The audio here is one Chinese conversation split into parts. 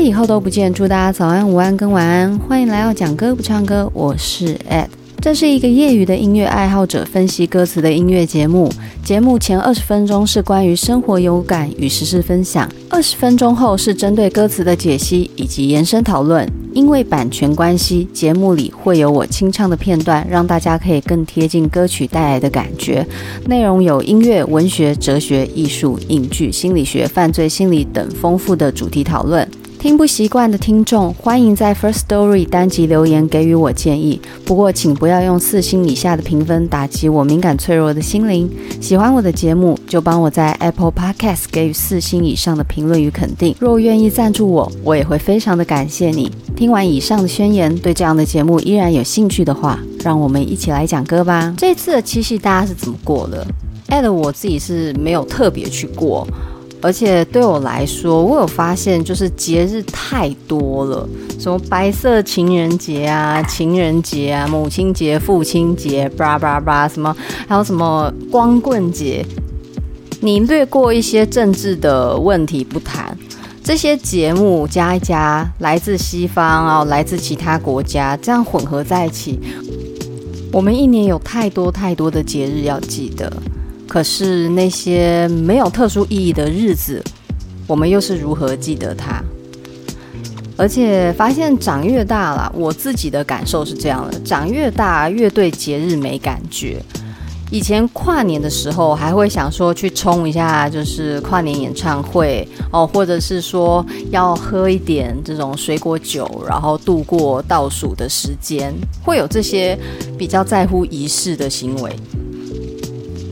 以后都不见，祝大家早安、午安跟晚安。欢迎来到讲歌不唱歌，我是 Ed。这是一个业余的音乐爱好者分析歌词的音乐节目。节目前二十分钟是关于生活有感与时事分享，二十分钟后是针对歌词的解析以及延伸讨论。因为版权关系，节目里会有我清唱的片段，让大家可以更贴近歌曲带来的感觉。内容有音乐、文学、哲学、艺术、影剧、心理学、犯罪心理等丰富的主题讨论。听不习惯的听众，欢迎在 First Story 单集留言给予我建议。不过，请不要用四星以下的评分打击我敏感脆弱的心灵。喜欢我的节目，就帮我在 Apple Podcast 给予四星以上的评论与肯定。若愿意赞助我，我也会非常的感谢你。听完以上的宣言，对这样的节目依然有兴趣的话，让我们一起来讲歌吧。这次的七夕大家是怎么过的？Ed 我自己是没有特别去过。而且对我来说，我有发现，就是节日太多了，什么白色情人节啊、情人节啊、母亲节、父亲节，叭叭叭，什么还有什么光棍节。你略过一些政治的问题不谈，这些节目加一加，来自西方啊，来自其他国家，这样混合在一起，我们一年有太多太多的节日要记得。可是那些没有特殊意义的日子，我们又是如何记得它？而且发现长越大了，我自己的感受是这样的：长越大越对节日没感觉。以前跨年的时候，还会想说去冲一下，就是跨年演唱会哦，或者是说要喝一点这种水果酒，然后度过倒数的时间，会有这些比较在乎仪式的行为。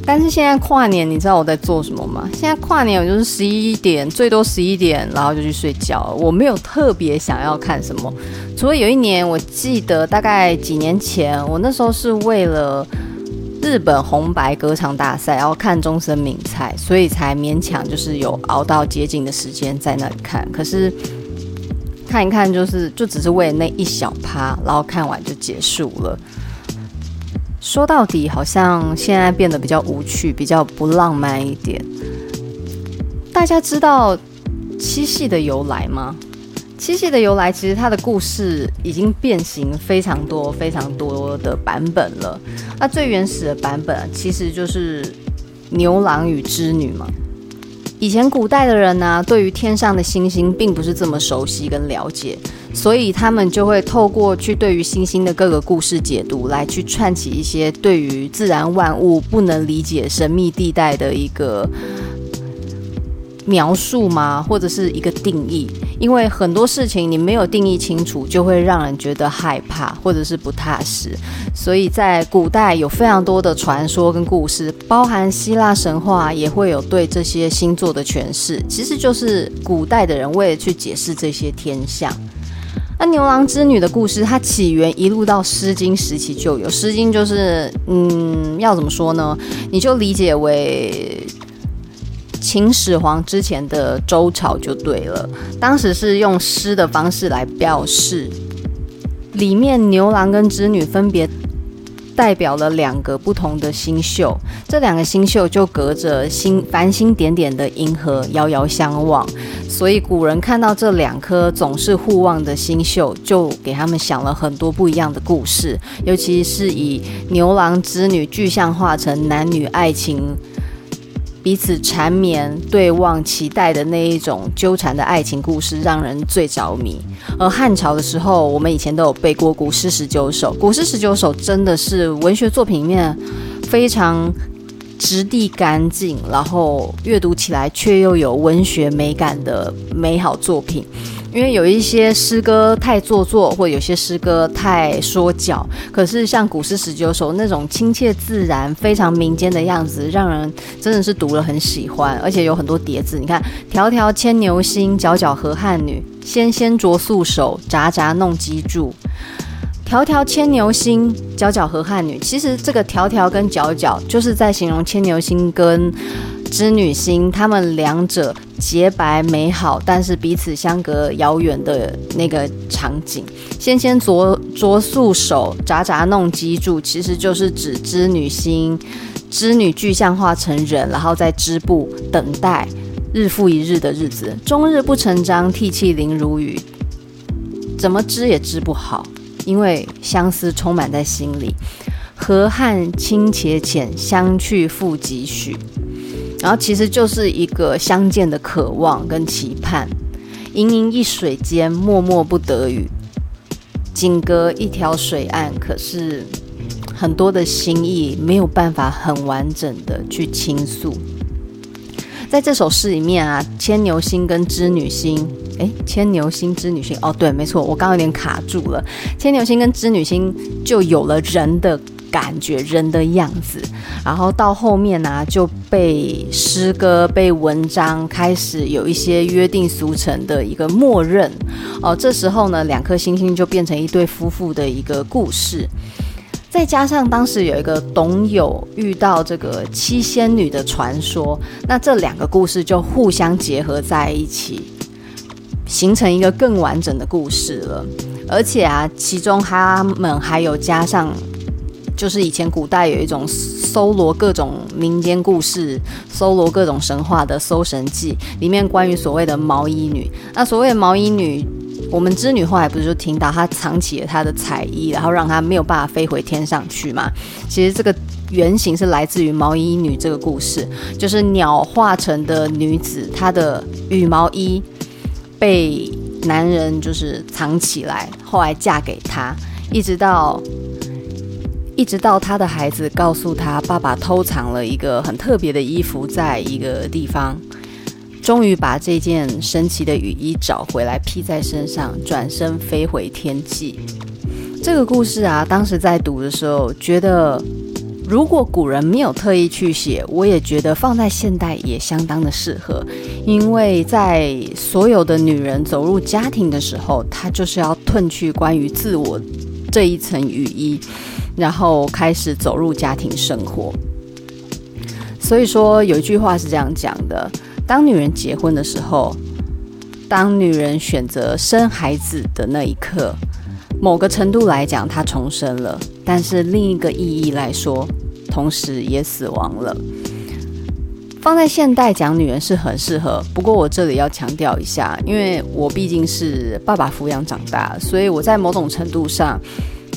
但是现在跨年，你知道我在做什么吗？现在跨年我就是十一点，最多十一点，然后就去睡觉。我没有特别想要看什么，除了有一年，我记得大概几年前，我那时候是为了日本红白歌唱大赛，然后看中森明菜，所以才勉强就是有熬到接近的时间在那里看。可是看一看，就是就只是为了那一小趴，然后看完就结束了。说到底，好像现在变得比较无趣，比较不浪漫一点。大家知道七夕的由来吗？七夕的由来，其实它的故事已经变形非常多、非常多的版本了。那最原始的版本，其实就是牛郎与织女嘛。以前古代的人呢、对于天上的星星并不是这么熟悉跟了解。所以他们就会透过去对于星星的各个故事解读，来去串起一些对于自然万物不能理解神秘地带的一个描述吗？或者是一个定义？因为很多事情你没有定义清楚，就会让人觉得害怕或者是不踏实。所以在古代有非常多的传说跟故事，包含希腊神话也会有对这些星座的诠释。其实就是古代的人为了去解释这些天象。那牛郎织女的故事，它起源一路到《诗经》时期就有，《诗经》就是，嗯，要怎么说呢？你就理解为秦始皇之前的周朝就对了。当时是用诗的方式来表示，里面牛郎跟织女分别。代表了两个不同的星宿，这两个星宿就隔着星繁星点点的银河遥遥相望，所以古人看到这两颗总是互望的星宿，就给他们想了很多不一样的故事，尤其是以牛郎织女具象化成男女爱情。彼此缠绵、对望、期待的那一种纠缠的爱情故事，让人最着迷。而汉朝的时候，我们以前都有背过《古诗十九首》，《古诗十九首》真的是文学作品里面非常直地干净，然后阅读起来却又有文学美感的美好作品。因为有一些诗歌太做作，或有些诗歌太说教。可是像古诗十九首那种亲切自然、非常民间的样子，让人真的是读了很喜欢，而且有很多叠字。你看，迢迢牵牛星，皎皎河汉女，纤纤擢素手，札札弄机杼。迢迢牵牛星，皎皎河汉女。其实这个迢迢跟皎皎，就是在形容牵牛星跟织女星，他们两者洁白美好，但是彼此相隔遥远的那个场景。纤纤擢擢素手，札札弄机杼，其实就是指织女星，织女具象化成人，然后在织布等待日复一日的日子，终日不成章，涕泣零如雨，怎么织也织不好。因为相思充满在心里，河汉清且浅，相去复几许。然后其实就是一个相见的渴望跟期盼。盈盈一水间，脉脉不得语。仅隔一条水岸，可是很多的心意没有办法很完整的去倾诉。在这首诗里面啊，牵牛星跟织女星。诶，牵牛星、织女星，哦，对，没错，我刚刚有点卡住了。牵牛星跟织女星就有了人的感觉，人的样子，然后到后面呢、就被诗歌、被文章开始有一些约定俗成的一个默认。哦，这时候呢，两颗星星就变成一对夫妇的一个故事。再加上当时有一个董友遇到这个七仙女的传说，那这两个故事就互相结合在一起。形成一个更完整的故事了，而且啊，其中他们还有加上，就是以前古代有一种搜罗各种民间故事、搜罗各种神话的《搜神记》，里面关于所谓的毛衣女。那所谓的毛衣女，我们织女后来不是就听到她藏起了她的彩衣，然后让她没有办法飞回天上去嘛？其实这个原型是来自于毛衣女这个故事，就是鸟化成的女子，她的羽毛衣。被男人就是藏起来，后来嫁给他，一直到一直到他的孩子告诉他，爸爸偷藏了一个很特别的衣服在一个地方，终于把这件神奇的雨衣找回来披在身上，转身飞回天际。这个故事啊，当时在读的时候觉得。如果古人没有特意去写，我也觉得放在现代也相当的适合，因为在所有的女人走入家庭的时候，她就是要褪去关于自我这一层雨衣，然后开始走入家庭生活。所以说有一句话是这样讲的：当女人结婚的时候，当女人选择生孩子的那一刻。某个程度来讲，她重生了；但是另一个意义来说，同时也死亡了。放在现代讲女人是很适合，不过我这里要强调一下，因为我毕竟是爸爸抚养长大，所以我在某种程度上，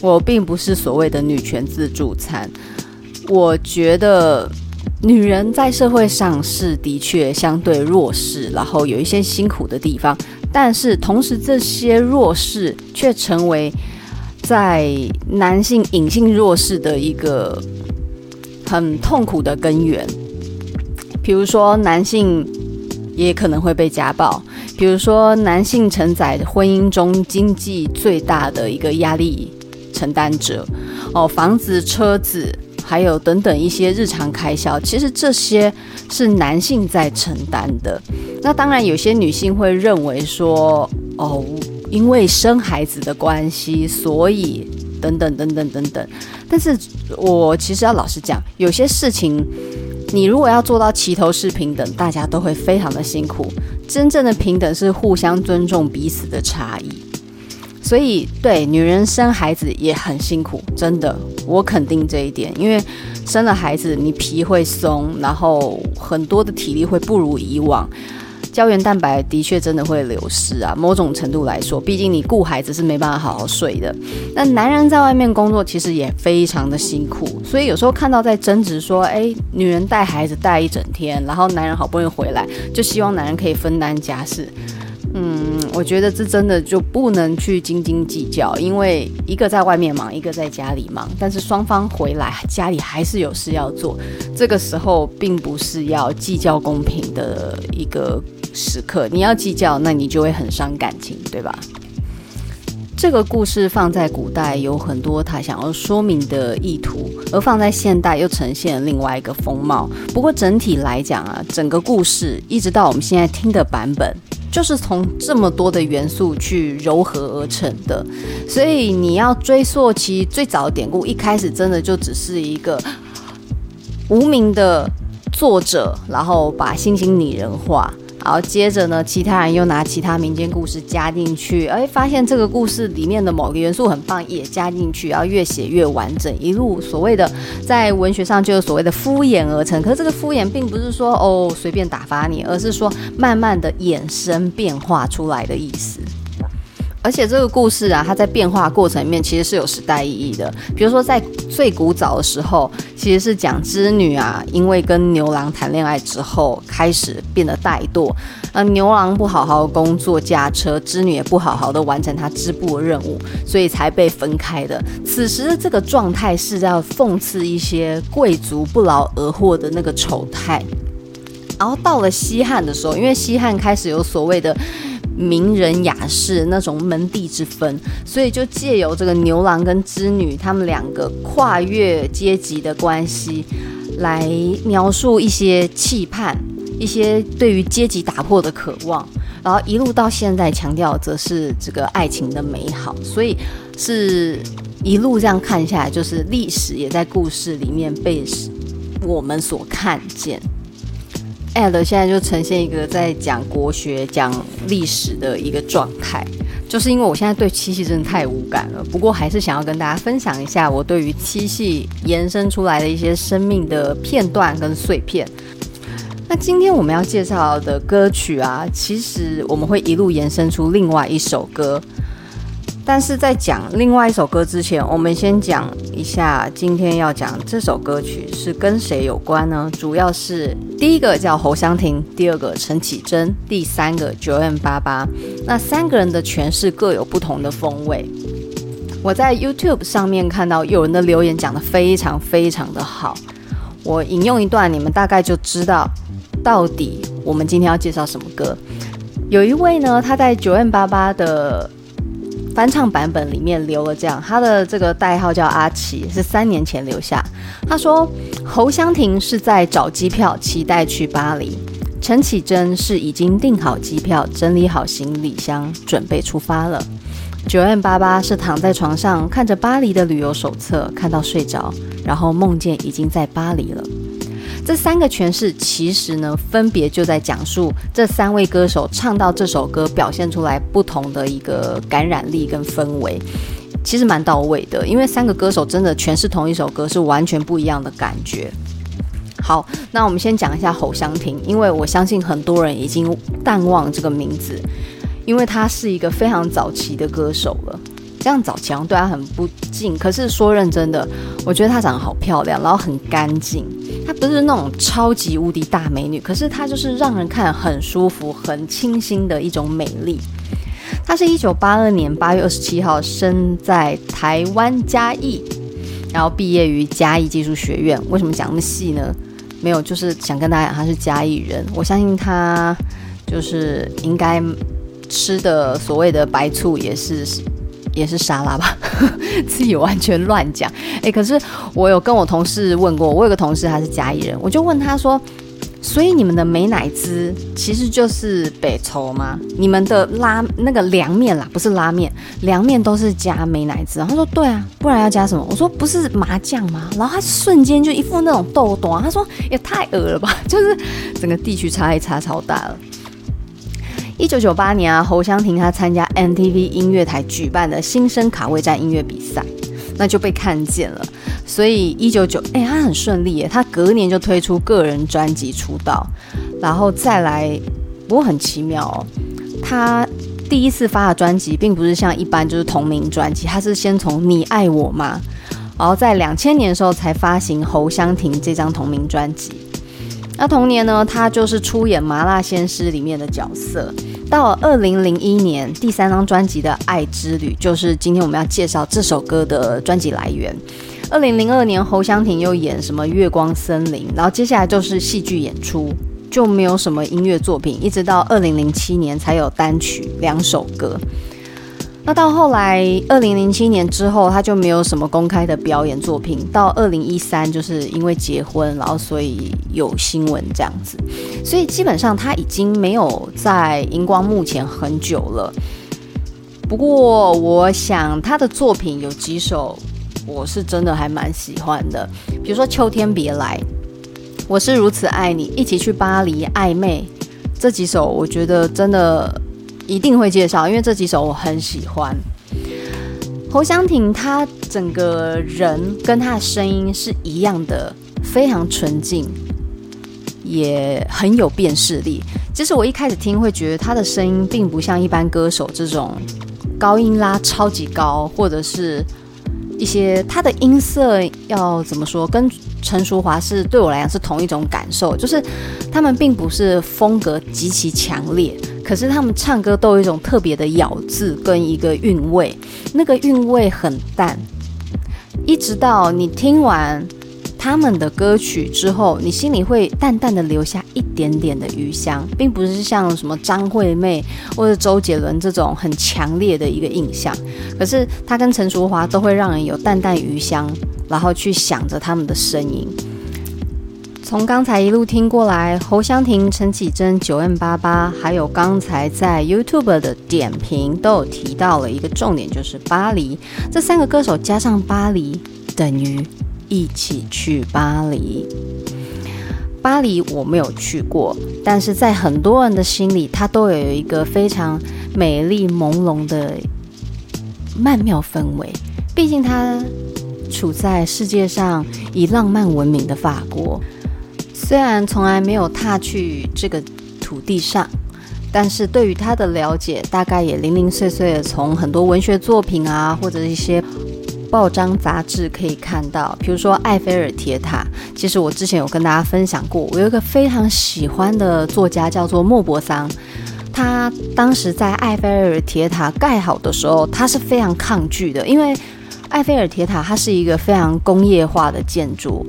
我并不是所谓的女权自助餐。我觉得女人在社会上是的确相对弱势，然后有一些辛苦的地方。但是同时，这些弱势却成为在男性隐性弱势的一个很痛苦的根源。比如说，男性也可能会被家暴；比如说，男性承载婚姻中经济最大的一个压力承担者。哦，房子、车子。还有等等一些日常开销，其实这些是男性在承担的。那当然，有些女性会认为说，哦，因为生孩子的关系，所以等等等等等等。但是我其实要老实讲，有些事情，你如果要做到齐头式平等，大家都会非常的辛苦。真正的平等是互相尊重彼此的差异。所以，对女人生孩子也很辛苦，真的，我肯定这一点。因为生了孩子，你皮会松，然后很多的体力会不如以往，胶原蛋白的确真的会流失啊。某种程度来说，毕竟你顾孩子是没办法好好睡的。那男人在外面工作其实也非常的辛苦，所以有时候看到在争执说，哎，女人带孩子带一整天，然后男人好不容易回来，就希望男人可以分担家事。嗯，我觉得这真的就不能去斤斤计较，因为一个在外面忙，一个在家里忙，但是双方回来家里还是有事要做。这个时候并不是要计较公平的一个时刻。你要计较，那你就会很伤感情，对吧？这个故事放在古代有很多他想要说明的意图，而放在现代又呈现另外一个风貌。不过整体来讲啊，整个故事一直到我们现在听的版本，就是从这么多的元素去糅合而成的。所以你要追溯其最早的典故，一开始真的就只是一个无名的作者，然后把星星拟人化。好接着呢，其他人又拿其他民间故事加进去，哎，发现这个故事里面的某个元素很棒，也加进去，然后越写越完整，一路所谓的在文学上就有所谓的敷衍而成。可是这个敷衍并不是说哦随便打发你，而是说慢慢的衍生变化出来的意思。而且这个故事啊，它在变化过程里面其实是有时代意义的。比如说，在最古早的时候，其实是讲织女啊，因为跟牛郎谈恋爱之后，开始变得怠惰。呃，牛郎不好好工作驾车，织女也不好好的完成她织布的任务，所以才被分开的。此时的这个状态是要讽刺一些贵族不劳而获的那个丑态。然后到了西汉的时候，因为西汉开始有所谓的。名人雅士那种门第之分，所以就借由这个牛郎跟织女他们两个跨越阶级的关系，来描述一些期盼，一些对于阶级打破的渴望，然后一路到现在强调则是这个爱情的美好，所以是一路这样看下来，就是历史也在故事里面被我们所看见。Ed 现在就呈现一个在讲国学、讲历史的一个状态，就是因为我现在对七系真的太无感了。不过还是想要跟大家分享一下我对于七系延伸出来的一些生命的片段跟碎片。那今天我们要介绍的歌曲啊，其实我们会一路延伸出另外一首歌。但是在讲另外一首歌之前，我们先讲一下今天要讲这首歌曲是跟谁有关呢？主要是第一个叫侯湘婷，第二个陈绮贞，第三个九 M 八八。那三个人的诠释各有不同的风味。我在 YouTube 上面看到有人的留言讲得非常非常的好，我引用一段，你们大概就知道到底我们今天要介绍什么歌。有一位呢，他在九 M 八八的。翻唱版本里面留了这样，他的这个代号叫阿奇，是三年前留下。他说侯湘婷是在找机票，期待去巴黎；陈綺贞是已经订好机票，整理好行李箱，准备出发了。9m88 是躺在床上看着巴黎的旅游手册，看到睡着，然后梦见已经在巴黎了。这三个诠释其实呢，分别就在讲述这三位歌手唱到这首歌表现出来不同的一个感染力跟氛围，其实蛮到位的。因为三个歌手真的诠释同一首歌是完全不一样的感觉。好，那我们先讲一下侯湘婷，因为我相信很多人已经淡忘这个名字，因为他是一个非常早期的歌手了。这样早期好像对他很不敬，可是说认真的，我觉得她长得好漂亮，然后很干净。她不是那种超级无敌大美女，可是她就是让人看很舒服、很清新的一种美丽。她是一九八二年八月二十七号生在台湾嘉义，然后毕业于嘉义技术学院。为什么讲那么细呢？没有，就是想跟大家讲，她是嘉义人。我相信她就是应该吃的所谓的白醋也是。也是沙拉吧，自己完全乱讲。哎，可是我有跟我同事问过，我有个同事他是嘉义人，我就问他说：“所以你们的美乃滋其实就是白醋吗？你们的拉那个凉面啦，不是拉面，凉面都是加美乃滋。”他说：“对啊，不然要加什么？”我说：“不是麻酱吗？”然后他瞬间就一副那种豆豆，他说：“也太恶了吧！” 就是整个地区差异差超大了。一九九八年啊，侯湘婷她参加 MTV 音乐台举办的新生卡位战音乐比赛，那就被看见了。所以一九九，哎，她很顺利耶，她隔年就推出个人专辑出道，然后再来，不过很奇妙哦，她第一次发的专辑并不是像一般就是同名专辑，她是先从你爱我吗，然后在两千年的时候才发行侯湘婷这张同名专辑。那同年呢，她就是出演《麻辣鲜师》里面的角色。到二零零一年，第三张专辑的《爱之旅》就是今天我们要介绍这首歌的专辑来源。二零零二年，侯湘婷又演什么《月光森林》，然后接下来就是戏剧演出。就没有什么音乐作品，一直到二零零七年才有单曲两首歌。那到后来，二零零七年之后，他就没有什么公开的表演作品。到二零一三，就是因为结婚，然后所以有新闻这样子。所以基本上他已经没有在荧光幕前很久了。不过，我想他的作品有几首，我是真的还蛮喜欢的。比如说《秋天别来》，我是如此爱你，一起去巴黎，暧昧这几首，我觉得真的。一定会介绍，因为这几首我很喜欢。侯湘婷，她整个人跟她的声音是一样的，非常纯净，也很有辨识力。其实我一开始听会觉得她的声音并不像一般歌手这种高音拉超级高，或者是一些她的音色要怎么说，跟陈淑华是对我来讲是同一种感受，就是他们并不是风格极其强烈。可是他们唱歌都有一种特别的咬字跟一个韵味，那个韵味很淡，一直到你听完他们的歌曲之后，你心里会淡淡的留下一点点的余香，并不是像什么张惠妹或者周杰伦这种很强烈的一个印象。可是他跟陈淑华都会让人有淡淡余香，然后去想着他们的声音。从刚才一路听过来，侯湘婷、陈绮贞、9m88，还有刚才在 YouTube 的点评都有提到了一个重点，就是巴黎。这三个歌手加上巴黎，等于一起去巴黎。巴黎我没有去过，但是在很多人的心里，它都有一个非常美丽朦胧的曼妙氛围。毕竟它处在世界上以浪漫闻名的法国。虽然从来没有踏去这个土地上，但是对于他的了解，大概也零零碎碎的从很多文学作品啊，或者一些报章杂志可以看到。比如说埃菲尔铁塔，其实我之前有跟大家分享过，我有一个非常喜欢的作家叫做莫泊桑，他当时在埃菲尔铁塔盖好的时候，他是非常抗拒的，因为埃菲尔铁塔它是一个非常工业化的建筑。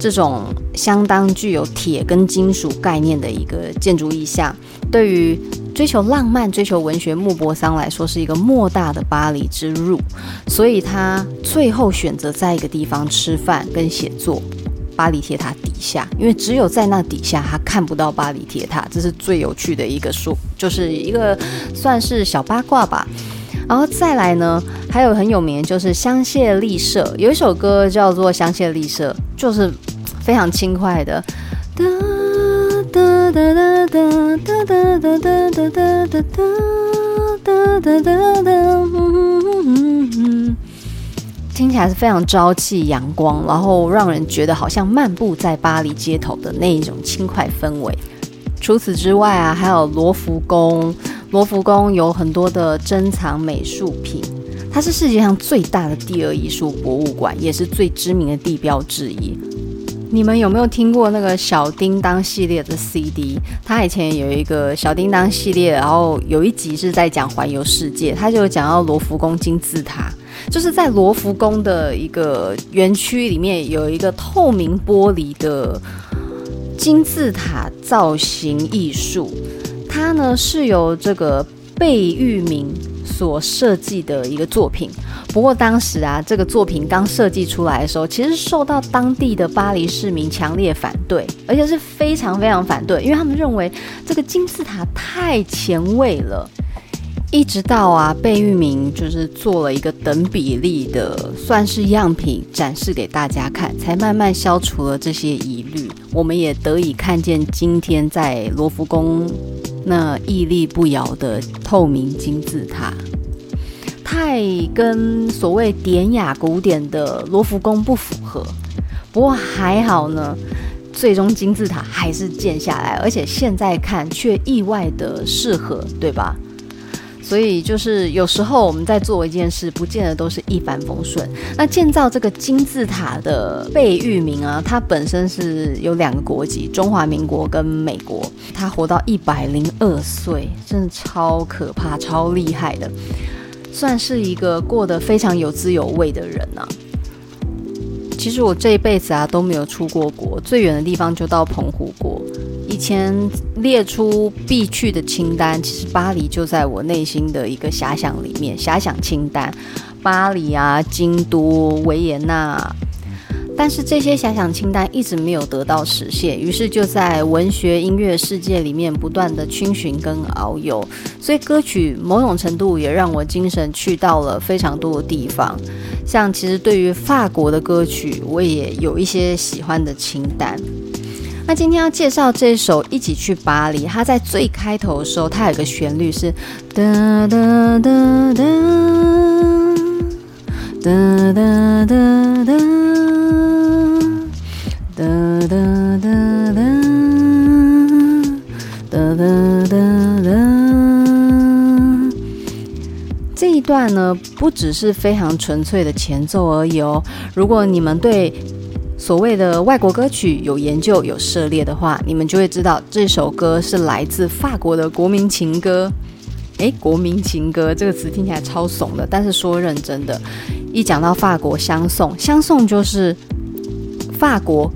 这种相当具有铁跟金属概念的一个建筑意象，对于追求浪漫、追求文学莫泊桑来说，是一个莫大的巴黎之入。所以他最后选择在一个地方吃饭跟写作，巴黎铁塔底下，因为只有在那底下，他看不到巴黎铁塔，这是最有趣的一个说，就是一个算是小八卦吧。然后再来呢，还有很有名的就是香榭丽舍，有一首歌叫做《香榭丽舍》，就是。非常轻快的，哒哒哒哒哒哒哒哒哒哒哒哒哒哒哒哒哒，听起来是非常朝气阳光，然后让人觉得好像漫步在巴黎街头的那一种轻快氛围。除此之外啊，还有罗浮宫，罗浮宫有很多的珍藏美术品，它是世界上最大的第二艺术博物馆，也是最知名的地标之一。你们有没有听过那个小叮当系列的 CD？他以前有一个小叮当系列，然后有一集是在讲环游世界，他就讲到罗浮宫金字塔，就是在罗浮宫的一个园区里面有一个透明玻璃的金字塔造型艺术，它呢是由这个贝聿铭所设计的一个作品。不过当时啊，这个作品刚设计出来的时候，其实受到当地的巴黎市民强烈反对，而且是非常非常反对，因为他们认为这个金字塔太前卫了。一直到啊，贝聿铭就是做了一个等比例的，算是样品展示给大家看，才慢慢消除了这些疑虑。我们也得以看见今天在罗浮宫那屹立不摇的透明金字塔。太跟所谓典雅古典的罗浮宫不符合，不过还好呢，最终金字塔还是建下来，而且现在看却意外的适合，对吧？所以就是有时候我们在做一件事，不见得都是一帆风顺。那建造这个金字塔的贝聿铭啊，他本身是有两个国籍，中华民国跟美国，他活到一百零二岁，真的超可怕、超厉害的。算是一个过得非常有滋有味的人啊。其实我这一辈子啊都没有出过国，最远的地方就到澎湖国，以前列出必去的清单，其实巴黎就在我内心的一个遐想里面，遐想清单，巴黎啊，京都、维也纳。但是这些遐想清单一直没有得到实现，于是就在文学音乐世界里面不断的逡巡跟遨游，所以歌曲某种程度也让我精神去到了非常多的地方。像其实对于法国的歌曲，我也有一些喜欢的清单。那今天要介绍这首《一起去巴黎》，它在最开头的时候，它有个旋律是哒哒哒哒哒哒哒哒。哒哒哒哒哒哒哒哒，这一段呢，不只是非常纯粹的前奏而已哦。如果你们对所谓的外国歌曲有研究、有涉猎的话，你们就会知道这首歌是来自法国的国民情歌。诶，国民情歌这个词听起来超怂的，但是说认真的，一讲到法国相送，相送就是法国。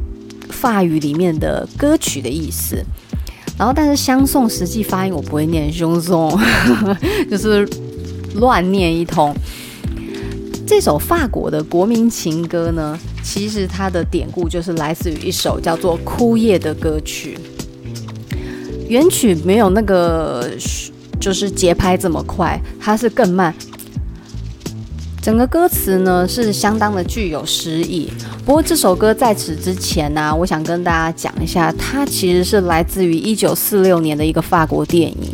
法语里面的歌曲的意思，然后但是相送实际发音我不会念，凶送就是乱念一通。这首法国的国民情歌呢，其实它的典故就是来自于一首叫做《枯叶》的歌曲，原曲没有那个就是节拍这么快，它是更慢。整个歌词呢是相当的具有诗意，不过这首歌在此之前呢、我想跟大家讲一下，它其实是来自于一九四六年的一个法国电影，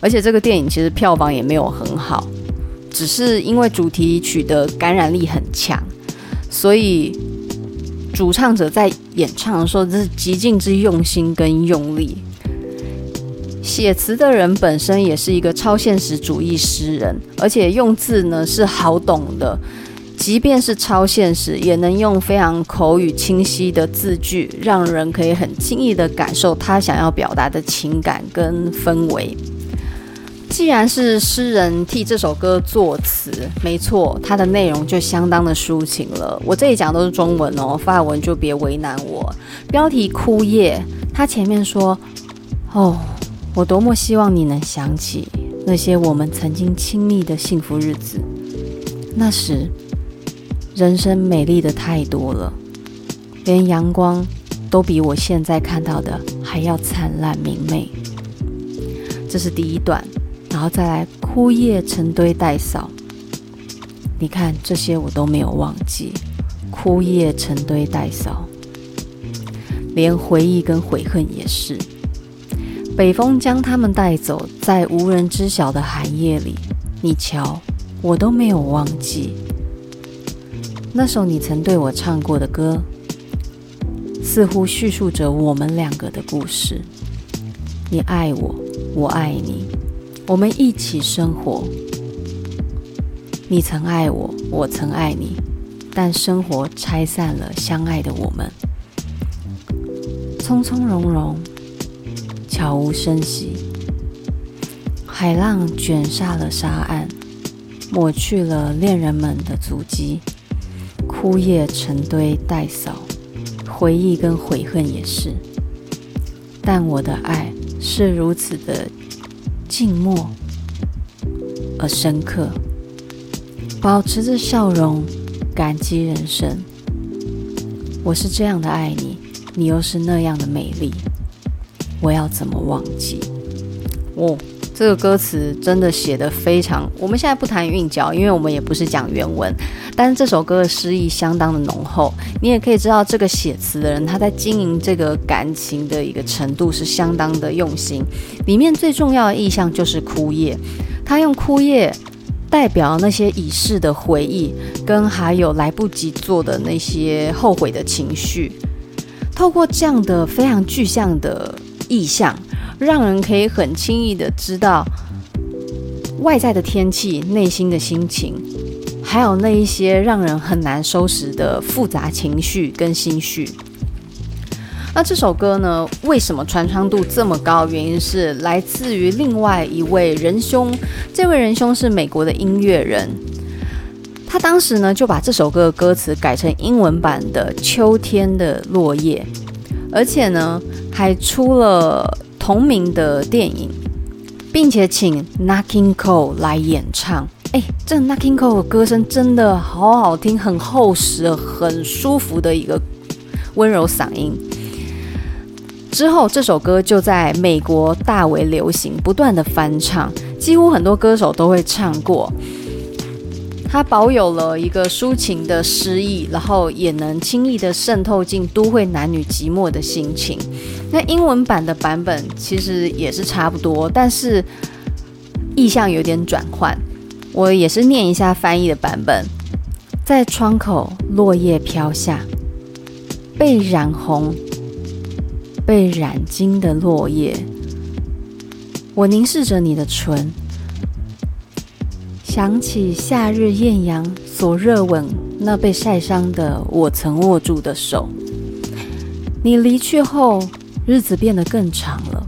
而且这个电影其实票房也没有很好，只是因为主题曲的感染力很强，所以主唱者在演唱的时候这是极尽之用心跟用力。写词的人本身也是一个超现实主义诗人，而且用字呢是好懂的，即便是超现实，也能用非常口语清晰的字句，让人可以很轻易地感受他想要表达的情感跟氛围。既然是诗人替这首歌作词，没错，它的内容就相当的抒情了。我这里讲的都是中文哦，法文就别为难我。标题《枯叶》，他前面说，哦。我多么希望你能想起那些我们曾经亲密的幸福日子。那时，人生美丽的太多了，连阳光都比我现在看到的还要灿烂明媚。这是第一段，然后再来枯叶成堆待扫。你看，这些我都没有忘记。枯叶成堆待扫，连回忆跟悔恨也是。北风将他们带走，在无人知晓的寒夜里，你瞧，我都没有忘记那首你曾对我唱过的歌，似乎叙述着我们两个的故事。你爱我，我爱你，我们一起生活。你曾爱我，我曾爱你，但生活拆散了相爱的我们，从从容容。悄无声息，海浪卷煞了沙岸，抹去了恋人们的足迹。枯叶成堆待扫，回忆跟悔恨也是。但我的爱是如此的静默而深刻，保持着笑容，感激人生。我是这样的爱你，你又是那样的美丽。我要怎么忘记？哦，这个歌词真的写得非常。我们现在不谈韵脚，因为我们也不是讲原文。但是这首歌的诗意相当的浓厚，你也可以知道这个写词的人他在经营这个感情的一个程度是相当的用心。里面最重要的意象就是枯叶，他用枯叶代表那些已逝的回忆，跟还有来不及做的那些后悔的情绪。透过这样的非常具象的。意象，让人可以很轻易的知道外在的天气、内心的心情，还有那一些让人很难收拾的复杂情绪跟心绪。那这首歌呢，为什么传唱度这么高？原因是来自于另外一位仁兄，这位仁兄是美国的音乐人，他当时呢就把这首歌的歌词改成英文版的《秋天的落叶》。而且呢，还出了同名的电影，并且请 Nat King Cole 来演唱。哎，这 Nat King Cole 歌声真的好好听，很厚实，很舒服的一个温柔嗓音。之后，这首歌就在美国大为流行，不断的翻唱，几乎很多歌手都会唱过。它保有了一个抒情的诗意，然后也能轻易的渗透进都会男女寂寞的心情。那英文版的版本其实也是差不多，但是意象有点转换。我也是念一下翻译的版本，在窗口落叶飘下，被染红、被染金的落叶。我凝视着你的唇，想起夏日艳阳所热吻那被晒伤的我曾握住的手。你离去后，日子变得更长了，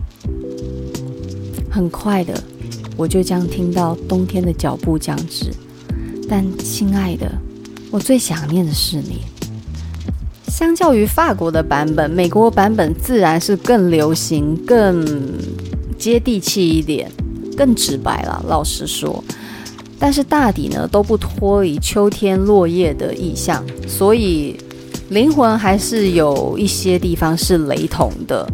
很快的。我就将听到冬天的脚步将至，但亲爱的，我最想念的是你。相较于法国的版本，美国版本自然是更流行、更接地气一点、更直白了。老实说，但是大抵呢都不脱离秋天落叶的意象，所以灵魂还是有一些地方是雷同的。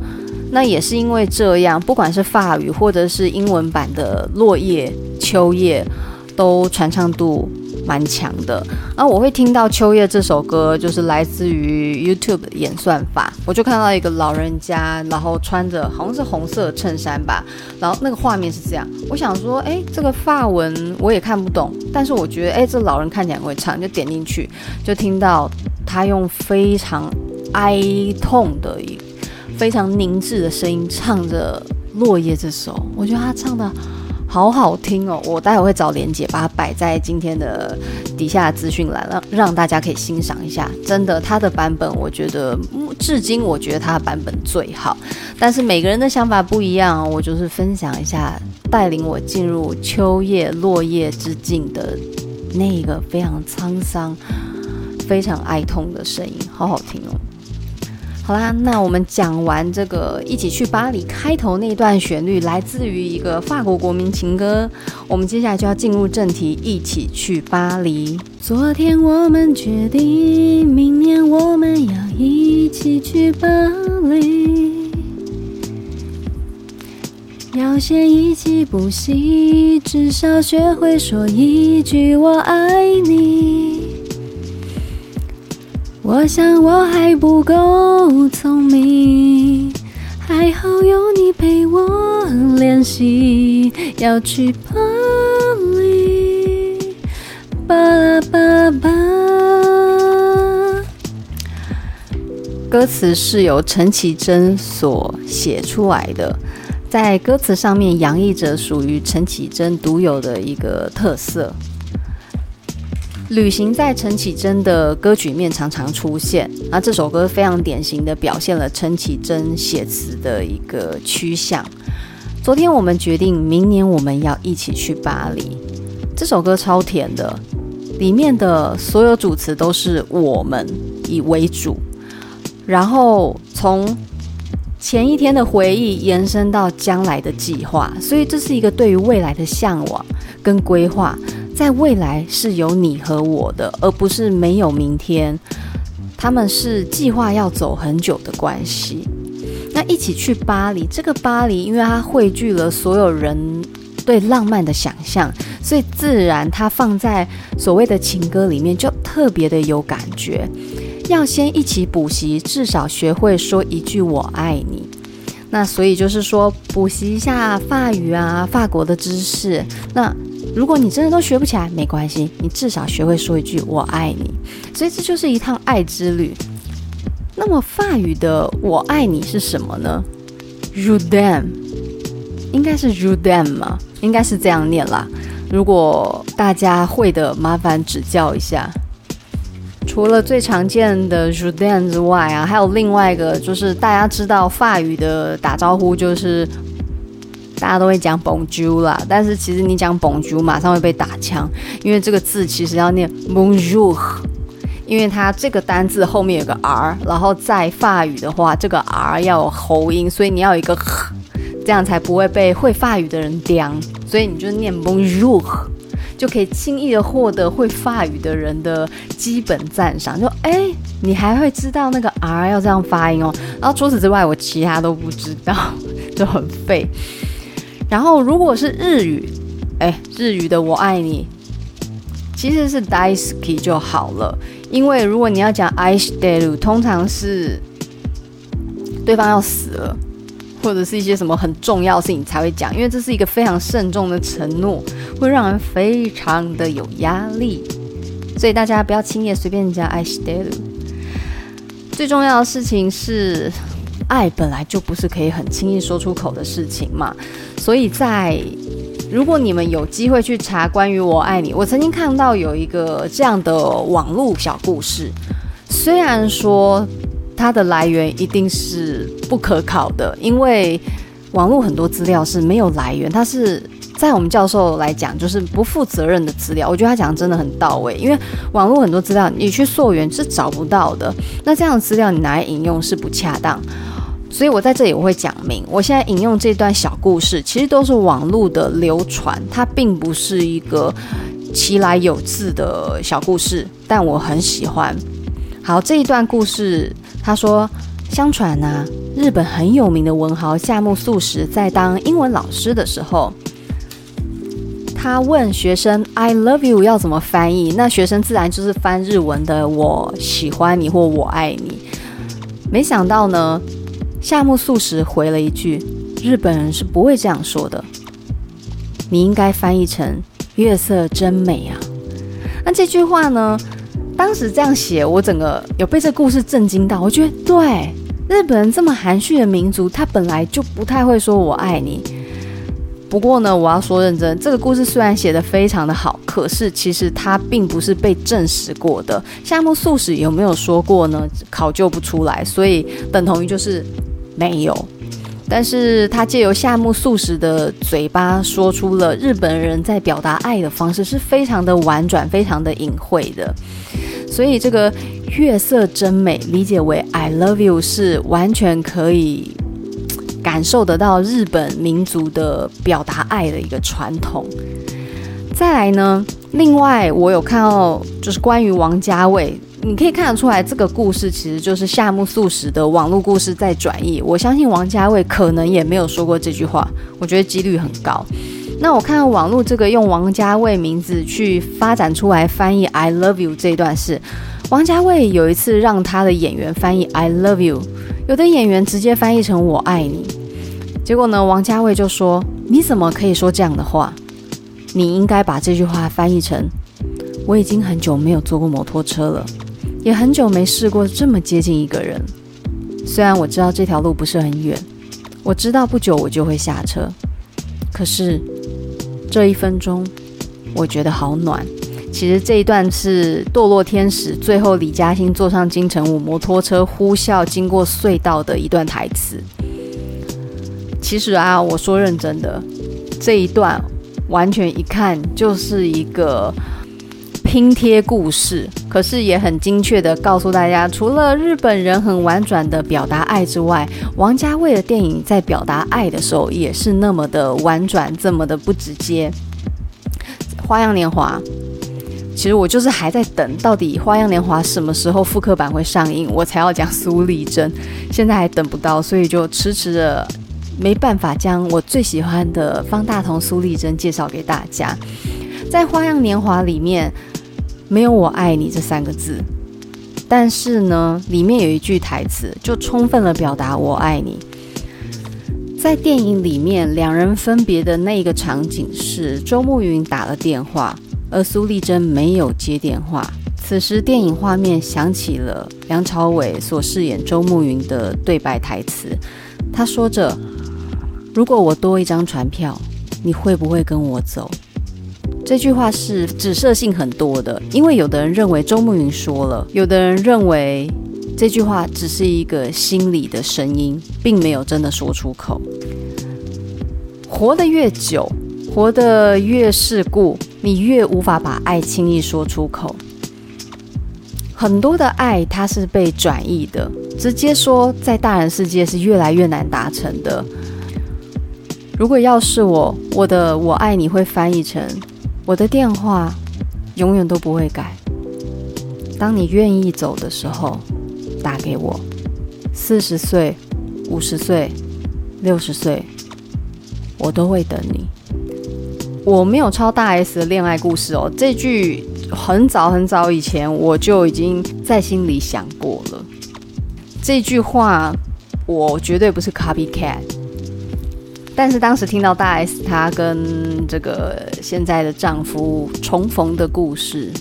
那也是因为这样，不管是法语或者是英文版的《落叶》《秋叶》，都传唱度蛮强的。然后我会听到《秋叶》这首歌，就是来自于 YouTube 的演算法。我就看到一个老人家，然后穿着好像是红色衬衫吧，然后那个画面是这样。我想说，哎，这个发文我也看不懂，但是我觉得，哎，这老人看起来会唱，就点进去，就听到他用非常哀痛的一。非常凝滞的声音唱着《落叶》这首，我觉得他唱的好好听哦。我待会会找连姐，把它摆在今天的底下资讯栏，让让大家可以欣赏一下。真的，他的版本我觉得至今我觉得他的版本最好。但是每个人的想法不一样，我就是分享一下，带领我进入秋叶落叶之境的那个非常沧桑、非常哀痛的声音，好好听哦。好啦，那我们讲完这个一起去巴黎开头那段旋律，来自于一个法国国民情歌。我们接下来就要进入正题，一起去巴黎。昨天我们决定，明年我们要一起去巴黎。要先一起补习，至少学会说一句我爱你。我想我还不够聪明，还好有你陪我练习。要去巴黎，巴拉巴巴。歌词是由陈绮贞所写出来的，在歌词上面洋溢着属于陈绮贞独有的一个特色。旅行在陈绮贞的歌曲里面常常出现，那这首歌非常典型的表现了陈绮贞写词的一个趋向。昨天我们决定，明年我们要一起去巴黎。这首歌超甜的，里面的所有主词都是我们以为主，然后从前一天的回忆延伸到将来的计划，所以这是一个对于未来的向往跟规划。在未来是有你和我的，而不是没有明天。他们是计划要走很久的关系。那一起去巴黎，这个巴黎，因为它汇聚了所有人对浪漫的想象，所以自然它放在所谓的情歌里面就特别的有感觉。要先一起补习，至少学会说一句“我爱你”。那所以就是说，补习一下法语啊，法国的知识。那如果你真的都学不起来，没关系，你至少学会说一句“我爱你”。所以这就是一趟爱之旅。那么法语的“我爱你”是什么呢？Je t'aime，应该是 Je t'aime 吗？应该是这样念啦。如果大家会的，麻烦指教一下。除了最常见的 Je t'aime 之外啊，还有另外一个，就是大家知道法语的打招呼就是。大家都会讲 Bonjour 啦，但是其实你讲 Bonjour 马上会被打枪，因为这个字其实要念 Bonjour，因为它这个单字后面有个 r，然后在法语的话，这个 r 要有喉音，所以你要有一个呵，这样才不会被会法语的人刁。所以你就念 bonjour，就可以轻易的获得会法语的人的基本赞赏。就哎，你还会知道那个 r 要这样发音哦。然后除此之外，我其他都不知道，就很废。然后如果是日语，哎，日语的我爱你，其实是 daisuki 就好了，因为如果你要讲 i s h d e r u 通常是对方要死了，或者是一些什么很重要的事情才会讲，因为这是一个非常慎重的承诺，会让人非常的有压力，所以大家不要轻易随便讲 i s h d e r u 最重要的事情是，爱本来就不是可以很轻易说出口的事情嘛，所以在。如果你们有机会去查关于“我爱你”，我曾经看到有一个这样的网络小故事。虽然说它的来源一定是不可考的，因为网络很多资料是没有来源，它是在我们教授来讲就是不负责任的资料。我觉得他讲的真的很到位，因为网络很多资料你去溯源是找不到的，那这样的资料你拿来引用是不恰当。所以我在这里我会讲明，我现在引用这段小故事，其实都是网络的流传，它并不是一个其来有自的小故事，但我很喜欢。好，这一段故事，他说，相传呢、日本很有名的文豪夏目漱石在当英文老师的时候，他问学生 “I love you” 要怎么翻译，那学生自然就是翻日文的“我喜欢你”或“我爱你”。没想到呢。夏目漱石回了一句：“日本人是不会这样说的，你应该翻译成‘月色真美啊’。”那这句话呢？当时这样写，我整个有被这故事震惊到。我觉得，对，日本人这么含蓄的民族，他本来就不太会说我爱你。不过呢，我要说认真，这个故事虽然写得非常的好，可是其实它并不是被证实过的。夏目漱石有没有说过呢？考究不出来，所以等同于就是。没有，但是他借由夏目漱石的嘴巴说出了日本人在表达爱的方式是非常的婉转、非常的隐晦的，所以这个月色真美理解为 I love you 是完全可以感受得到日本民族的表达爱的一个传统。再来呢，另外我有看到就是关于王家卫。你可以看得出来，这个故事其实就是夏目漱石的网络故事在转译。我相信王家卫可能也没有说过这句话，我觉得几率很高。那我看到网络这个用王家卫名字去发展出来翻译 “I love you” 这一段是，王家卫有一次让他的演员翻译 “I love you”，有的演员直接翻译成“我爱你”。结果呢，王家卫就说：“你怎么可以说这样的话？你应该把这句话翻译成‘我已经很久没有坐过摩托车了’。”也很久没试过这么接近一个人，虽然我知道这条路不是很远，我知道不久我就会下车，可是这一分钟我觉得好暖。其实这一段是《堕落天使》最后李嘉欣坐上金城武摩托车呼啸经过隧道的一段台词。其实啊，我说认真的，这一段完全一看就是一个。拼贴故事，可是也很精确地告诉大家，除了日本人很婉转的表达爱之外，王家卫的电影在表达爱的时候也是那么的婉转，这么的不直接。《花样年华》，其实我就是还在等，到底《花样年华》什么时候复刻版会上映，我才要讲苏丽珍，现在还等不到，所以就迟迟的没办法将我最喜欢的方大同、苏丽珍介绍给大家。在《花样年华》里面。没有“我爱你”这三个字，但是呢，里面有一句台词就充分了表达“我爱你”。在电影里面，两人分别的那个场景是周慕云打了电话，而苏丽珍没有接电话。此时，电影画面响起了梁朝伟所饰演周慕云的对白台词，他说着：“如果我多一张船票，你会不会跟我走？”这句话是指涉性很多的，因为有的人认为周慕云说了，有的人认为这句话只是一个心里的声音，并没有真的说出口。活得越久，活得越世故，你越无法把爱轻易说出口。很多的爱它是被转移的，直接说在大人世界是越来越难达成的。如果要是我，我的我爱你会翻译成我的电话永远都不会改。当你愿意走的时候，打给我。四十岁、五十岁、六十岁，我都会等你。我没有抄大 S 的恋爱故事哦，这句很早很早以前我就已经在心里想过了。这句话我绝对不是 copycat。但是当时听到大 S 她跟这个现在的丈夫重逢的故事，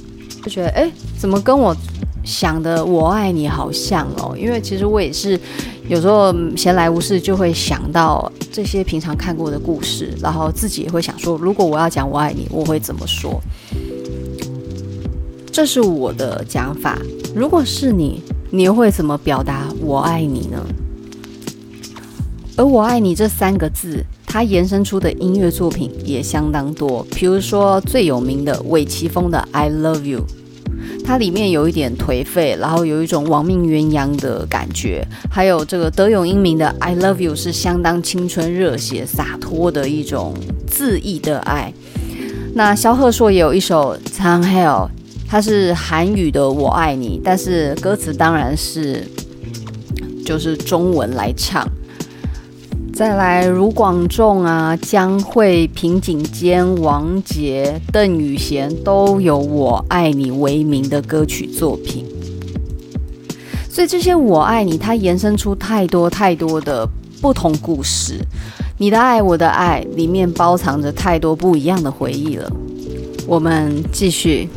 就觉得哎，怎么跟我想的我爱你好像哦？因为其实我也是有时候闲来无事就会想到这些平常看过的故事，然后自己也会想说，如果我要讲我爱你，我会怎么说？这是我的讲法。如果是你，你会怎么表达我爱你呢？而我爱你这三个字，它延伸出的音乐作品也相当多。比如说最有名的韦奇峰的《I Love You》，它里面有一点颓废，然后有一种亡命鸳鸯的感觉。还有这个德永英明的《I Love You》是相当青春热血、洒脱的一种恣意的爱。那萧贺硕也有一首《藏 hell》，它是韩语的“我爱你”，但是歌词当然是就是中文来唱。再来，卢广仲啊、江蕙、平井坚、王杰、邓宇贤都有“我爱你”为名的歌曲作品，所以这些“我爱你”它延伸出太多太多的不同故事。你的爱，我的爱，里面包藏着太多不一样的回忆了。我们继续。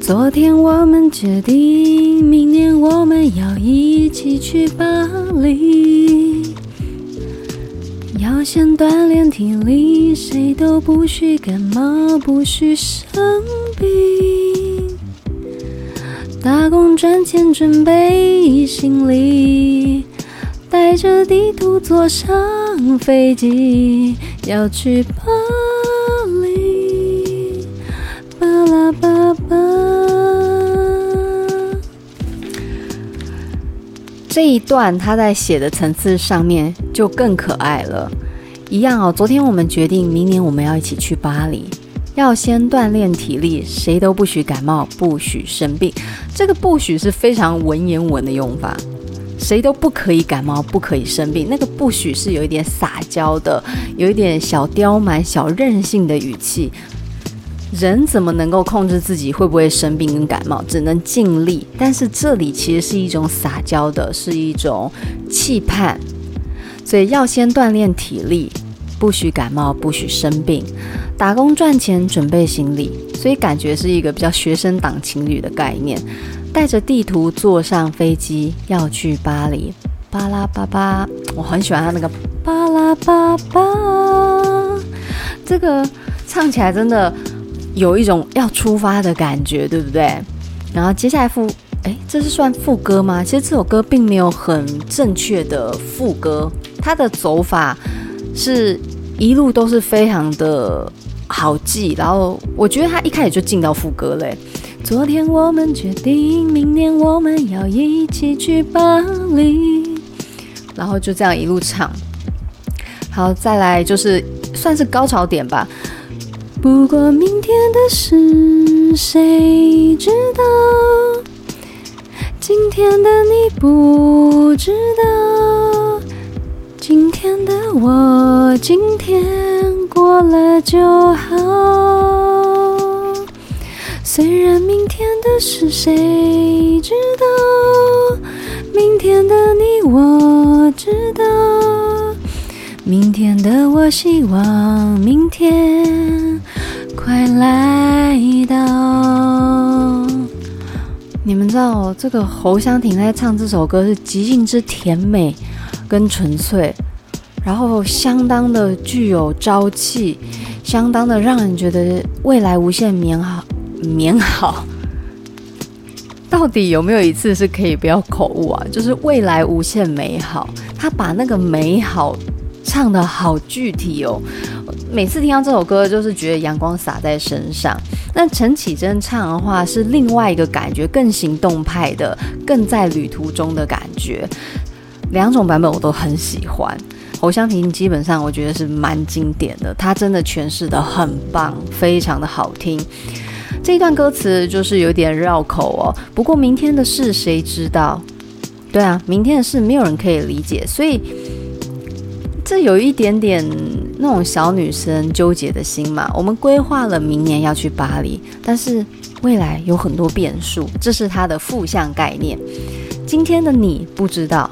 昨天我们决定，明年我们要一起去巴黎。要先锻炼体力，谁都不许感冒，不许生病。打工赚钱，准备行李，带着地图坐上飞机，要去巴黎。巴拉巴巴。这一段他在写的层次上面就更可爱了，一样哦。昨天我们决定，明年我们要一起去巴黎，要先锻炼体力，谁都不许感冒，不许生病。这个“不许”是非常文言文的用法，谁都不可以感冒，不可以生病。那个“不许”是有一点撒娇的，有一点小刁蛮、小任性的语气。人怎么能够控制自己会不会生病跟感冒？只能尽力。但是这里其实是一种撒娇的，是一种期盼。所以要先锻炼体力，不许感冒，不许生病。打工赚钱，准备行李。所以感觉是一个比较学生党情侣的概念。带着地图坐上飞机，要去巴黎。巴拉巴巴，我很喜欢他那个巴拉巴巴，这个唱起来真的。有一种要出发的感觉，对不对？然后接下来副，哎，这是算副歌吗？其实这首歌并没有很正确的副歌，它的走法是一路都是非常的好记。然后我觉得他一开始就进到副歌嘞。昨天我们决定，明年我们要一起去巴黎，然后就这样一路唱。好，再来就是算是高潮点吧。不过明天的事谁知道？今天的你不知道。今天的我，今天过了就好。虽然明天的事谁知道？明天的你我知道。明天的我希望明天。快来到！你们知道这个侯湘婷在唱这首歌是极尽之甜美跟纯粹，然后相当的具有朝气，相当的让人觉得未来无限美好美好。到底有没有一次是可以不要口误啊？就是未来无限美好，他把那个美好唱得好具体哦。每次听到这首歌，就是觉得阳光洒在身上。那陈绮贞唱的话是另外一个感觉，更行动派的，更在旅途中的感觉。两种版本我都很喜欢。侯湘婷基本上我觉得是蛮经典的，她真的诠释得很棒，非常的好听。这一段歌词就是有点绕口哦，不过明天的事谁知道？对啊，明天的事没有人可以理解，所以这有一点点那种小女生纠结的心嘛。我们规划了明年要去巴黎，但是未来有很多变数，这是它的负向概念。今天的你不知道，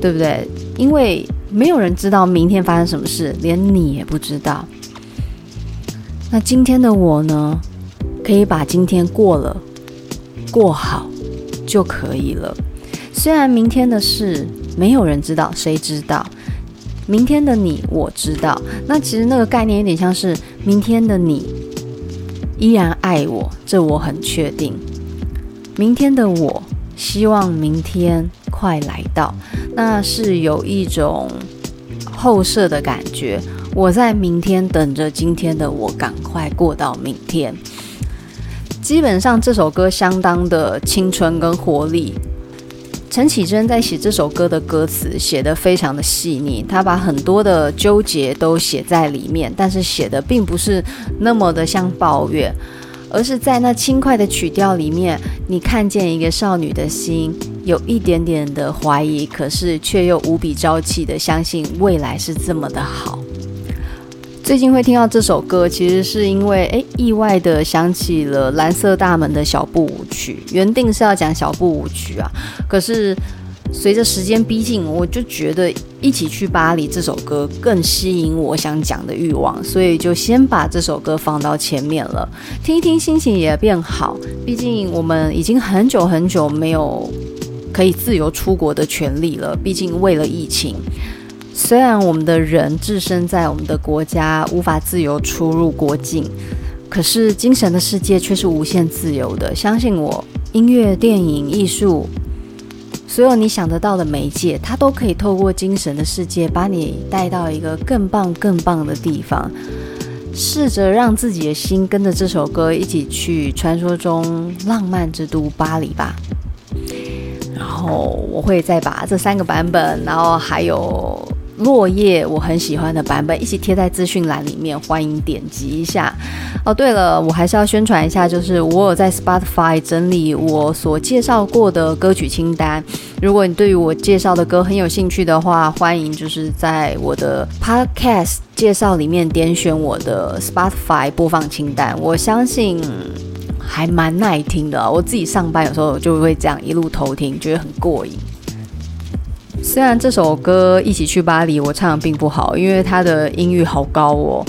对不对？因为没有人知道明天发生什么事，连你也不知道。那今天的我呢？可以把今天过了，过好就可以了。虽然明天的事没有人知道，谁知道？明天的你我知道。那其实那个概念有点像是明天的你依然爱我，这我很确定。明天的我希望明天快来到，那是有一种后设的感觉。我在明天等着今天的我赶快过到明天。基本上这首歌相当的青春跟活力。陈绮贞在写这首歌的歌词写得非常的细腻，她把很多的纠结都写在里面，但是写的并不是那么的像抱怨，而是在那轻快的曲调里面，你看见一个少女的心有一点点的怀疑，可是却又无比朝气的相信未来是这么的好。最近会听到这首歌，其实是因为哎，意外的想起了蓝色大门的小步舞曲，原定是要讲小步舞曲啊，可是随着时间逼近，我就觉得一起去巴黎这首歌更吸引我想讲的欲望，所以就先把这首歌放到前面了，听一听心情也变好。毕竟我们已经很久很久没有可以自由出国的权利了，毕竟为了疫情。虽然我们的人置身在我们的国家，无法自由出入国境，可是精神的世界却是无限自由的。相信我，音乐、电影、艺术，所有你想得到的媒介，它都可以透过精神的世界，把你带到一个更棒、更棒的地方。试着让自己的心跟着这首歌一起去传说中浪漫之都巴黎吧。然后我会再把这三个版本，然后还有。落叶，我很喜欢的版本，一起贴在资讯栏里面，欢迎点击一下。哦，对了，我还是要宣传一下，就是我有在 Spotify 整理我所介绍过的歌曲清单。如果你对于我介绍的歌很有兴趣的话，欢迎就是在我的 Podcast 介绍里面点选我的 Spotify 播放清单。我相信还蛮耐听的，我自己上班有时候就会这样一路偷听，觉得很过瘾。虽然这首歌《一起去巴黎》我唱的并不好，因为它的音域好高哦，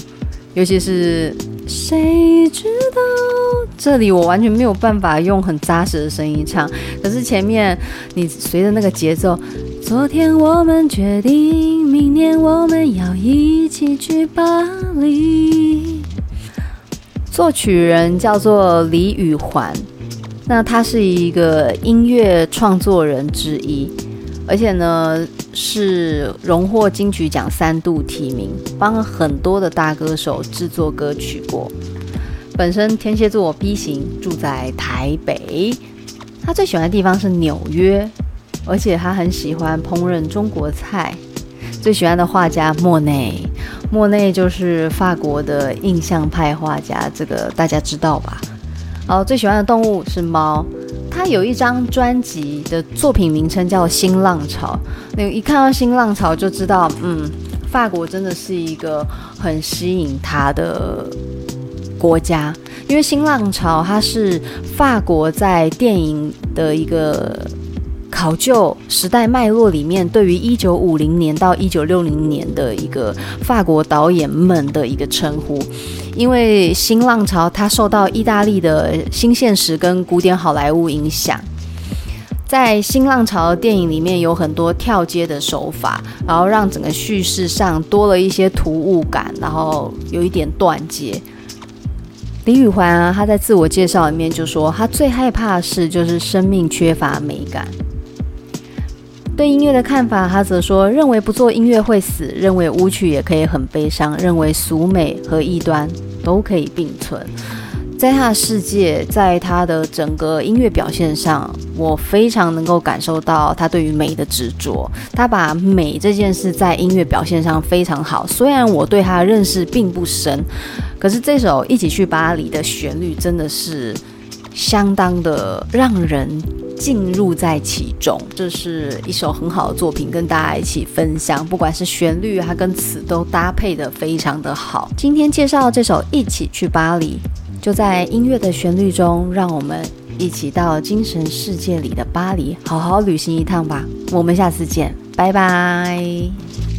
尤其是谁知道这里我完全没有办法用很扎实的声音唱。可是前面你随着那个节奏，昨天我们决定，明年我们要一起去巴黎。作曲人叫做李宇环，那他是一个音乐创作人之一。而且呢，是荣获金曲奖三度提名，帮很多的大歌手制作歌曲过。本身天蝎座 B 型，住在台北。他最喜欢的地方是纽约，而且他很喜欢烹饪中国菜。最喜欢的画家莫内，莫内就是法国的印象派画家，这个大家知道吧？好，最喜欢的动物是猫。他有一张专辑的作品名称叫《新浪潮》，你一看到《新浪潮》就知道，嗯，法国真的是一个很吸引他的国家，因为新浪潮它是法国在电影的一个考究时代脉络里面，对于一九五零年到一九六零年的一个法国导演们的一个称呼。因为新浪潮，它受到意大利的新现实跟古典好莱坞影响，在新浪潮的电影里面有很多跳接的手法，然后让整个叙事上多了一些突兀感，然后有一点断接。李宇环啊，他在自我介绍里面就说，他最害怕的事就是生命缺乏美感。对音乐的看法，他则说：认为不做音乐会死，认为舞曲也可以很悲伤，认为俗美和异端都可以并存。在他的世界，在他的整个音乐表现上，我非常能够感受到他对于美的执着。他把美这件事在音乐表现上非常好。虽然我对他的认识并不深，可是这首《一起去巴黎》的旋律真的是相当的让人进入在其中。这是一首很好的作品，跟大家一起分享。不管是旋律，它跟词都搭配得非常的好。今天介绍这首《一起去巴黎》。就在音乐的旋律中，让我们一起到精神世界里的巴黎，好好旅行一趟吧。我们下次见，拜拜。